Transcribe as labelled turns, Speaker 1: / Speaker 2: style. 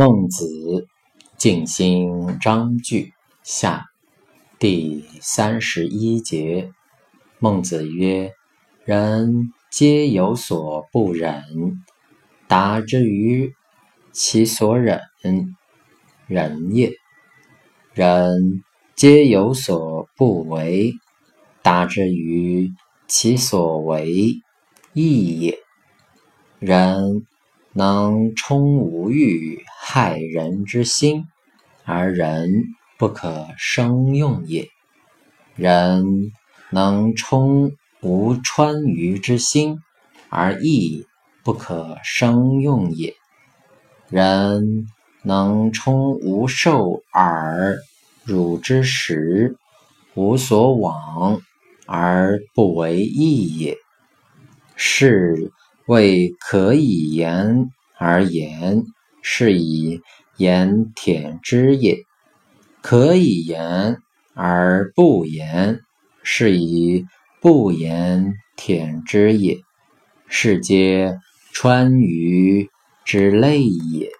Speaker 1: 孟子静心章句下第三十一节。孟子曰：“人皆有所不忍，达之于其所忍，忍也；人皆有所不为，达之于其所为，义也。人。”能充无欲害人之心，而人不可生用也；人能充无川渝之心，而义不可生用也；人能充无受耳辱之食，无所往而不为义也。是。谓可以言而言，是以言舔之也；可以言而不言，是以不言舔之也。是皆川渝之类也。